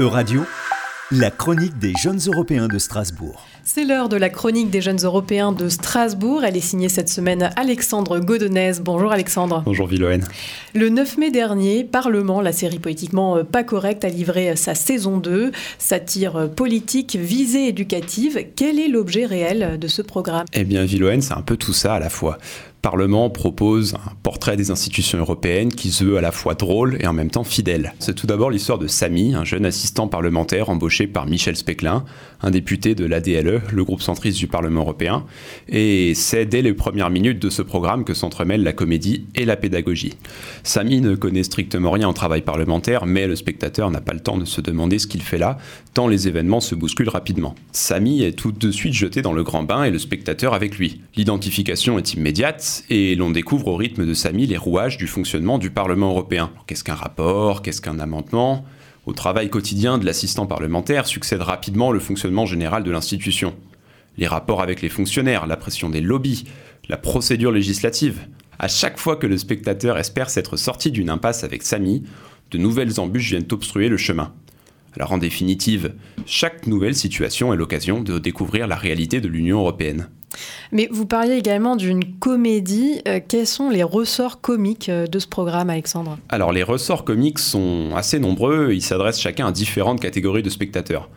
Euradio, la chronique des jeunes européens de Strasbourg. C'est l'heure de la chronique des jeunes européens de Strasbourg. Elle est signée cette semaine Alexandre Godonez. Bonjour Alexandre. Bonjour Villoën. Le 9 mai dernier, Parlement, la série politiquement euh, pas correcte, a livré sa saison 2, satire euh, politique, visée éducative. Quel est l'objet réel de ce programme? Eh bien Villoën, c'est un peu tout ça à la fois. Parlement propose un portrait des institutions européennes qui se veut à la fois drôle et en même temps fidèle. C'est tout d'abord l'histoire de Samy, un jeune assistant parlementaire embauché par Michel Speclin, un député de l'ADLE, le groupe centriste du Parlement européen. Et c'est dès les premières minutes de ce programme que s'entremêlent la comédie et la pédagogie. Samy ne connaît strictement rien au travail parlementaire, mais le spectateur n'a pas le temps de se demander ce qu'il fait là, tant les événements se bousculent rapidement. Samy est tout de suite jeté dans le grand bain et le spectateur avec lui. L'identification est immédiate et l'on découvre au rythme de Samy les rouages du fonctionnement du Parlement européen. Qu'est-ce qu'un rapport? Qu'est-ce qu'un amendement? Au travail quotidien de l'assistant parlementaire succède rapidement le fonctionnement général de l'institution. Les rapports avec les fonctionnaires, la pression des lobbies, la procédure législative. À chaque fois que le spectateur espère s'être sorti d'une impasse avec Samy, de nouvelles embûches viennent obstruer le chemin. Alors en définitive, chaque nouvelle situation est l'occasion de découvrir la réalité de l'Union européenne. Mais vous parliez également d'une comédie. Euh, quels sont les ressorts comiques euh, de ce programme, Alexandre? Alors les ressorts comiques sont assez nombreux, ils s'adressent chacun à différentes catégories de spectateurs.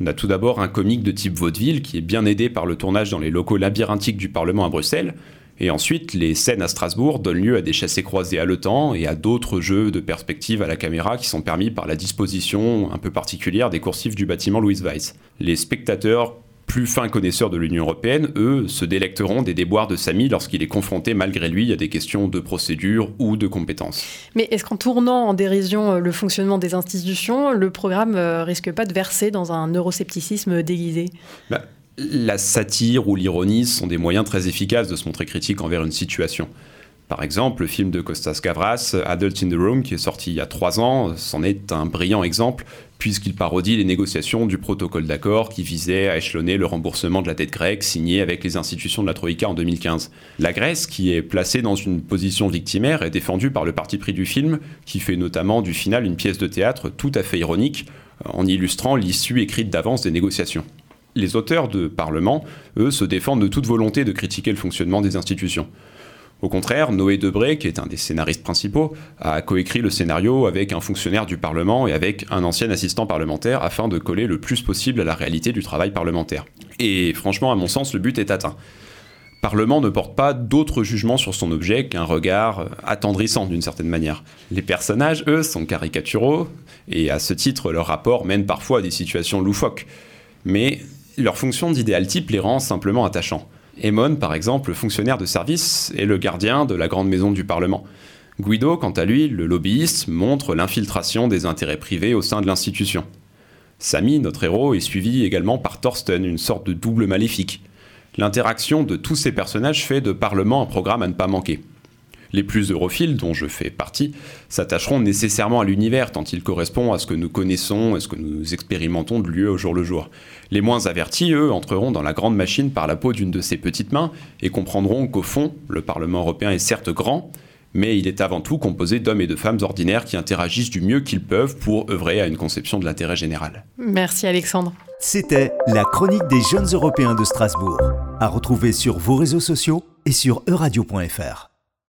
On a tout d'abord un comique de type vaudeville qui est bien aidé par le tournage dans les locaux labyrinthiques du Parlement à Bruxelles. Et ensuite, les scènes à Strasbourg donnent lieu à des chassés-croisés haletants et à d'autres jeux de perspective à la caméra qui sont permis par la disposition un peu particulière des coursifs du bâtiment Louis Weiss. Les spectateurs plus fins connaisseurs de l'Union européenne, eux, se délecteront des déboires de Samy lorsqu'il est confronté malgré lui à des questions de procédure ou de compétences. Mais est-ce qu'en tournant en dérision euh, le fonctionnement des institutions, le programme euh, risque pas de verser dans un euroscepticisme déguisé? Bah, La satire ou l'ironie sont des moyens très efficaces de se montrer critique envers une situation. Par exemple, le film de Costas Gavras, Adult in the Room, qui est sorti il y a trois ans, c'en est un brillant exemple, puisqu'il parodie les négociations du protocole d'accord qui visait à échelonner le remboursement de la dette grecque signée avec les institutions de la Troïka en 2015. La Grèce, qui est placée dans une position victimaire, est défendue par le parti pris du film, qui fait notamment du final une pièce de théâtre tout à fait ironique, en illustrant l'issue écrite d'avance des négociations. Les auteurs de Parlement, eux, se défendent de toute volonté de critiquer le fonctionnement des institutions. Au contraire, Noé Debré, qui est un des scénaristes principaux, a coécrit le scénario avec un fonctionnaire du Parlement et avec un ancien assistant parlementaire afin de coller le plus possible à la réalité du travail parlementaire. Et franchement, à mon sens, le but est atteint. Parlement ne porte pas d'autre jugement sur son objet qu'un regard attendrissant d'une certaine manière. Les personnages, eux, sont caricaturaux, et à ce titre, leur rapport mène parfois à des situations loufoques. Mais leur fonction d'idéal type les rend simplement attachants. Emon, par exemple, fonctionnaire de service, est le gardien de la grande maison du Parlement. Guido, quant à lui, le lobbyiste, montre l'infiltration des intérêts privés au sein de l'institution. Samy, notre héros, est suivi également par Thorsten, une sorte de double maléfique. L'interaction de tous ces personnages fait de Parlement un programme à ne pas manquer. Les plus europhiles, dont je fais partie, s'attacheront nécessairement à l'univers tant il correspond à ce que nous connaissons et ce que nous expérimentons de lieu au jour le jour. Les moins avertis, eux, entreront dans la grande machine par la peau d'une de ses petites mains et comprendront qu'au fond, le Parlement européen est certes grand, mais il est avant tout composé d'hommes et de femmes ordinaires qui interagissent du mieux qu'ils peuvent pour œuvrer à une conception de l'intérêt général. Merci Alexandre. C'était la chronique des jeunes européens de Strasbourg, à retrouver sur vos réseaux sociaux et sur euradio.fr.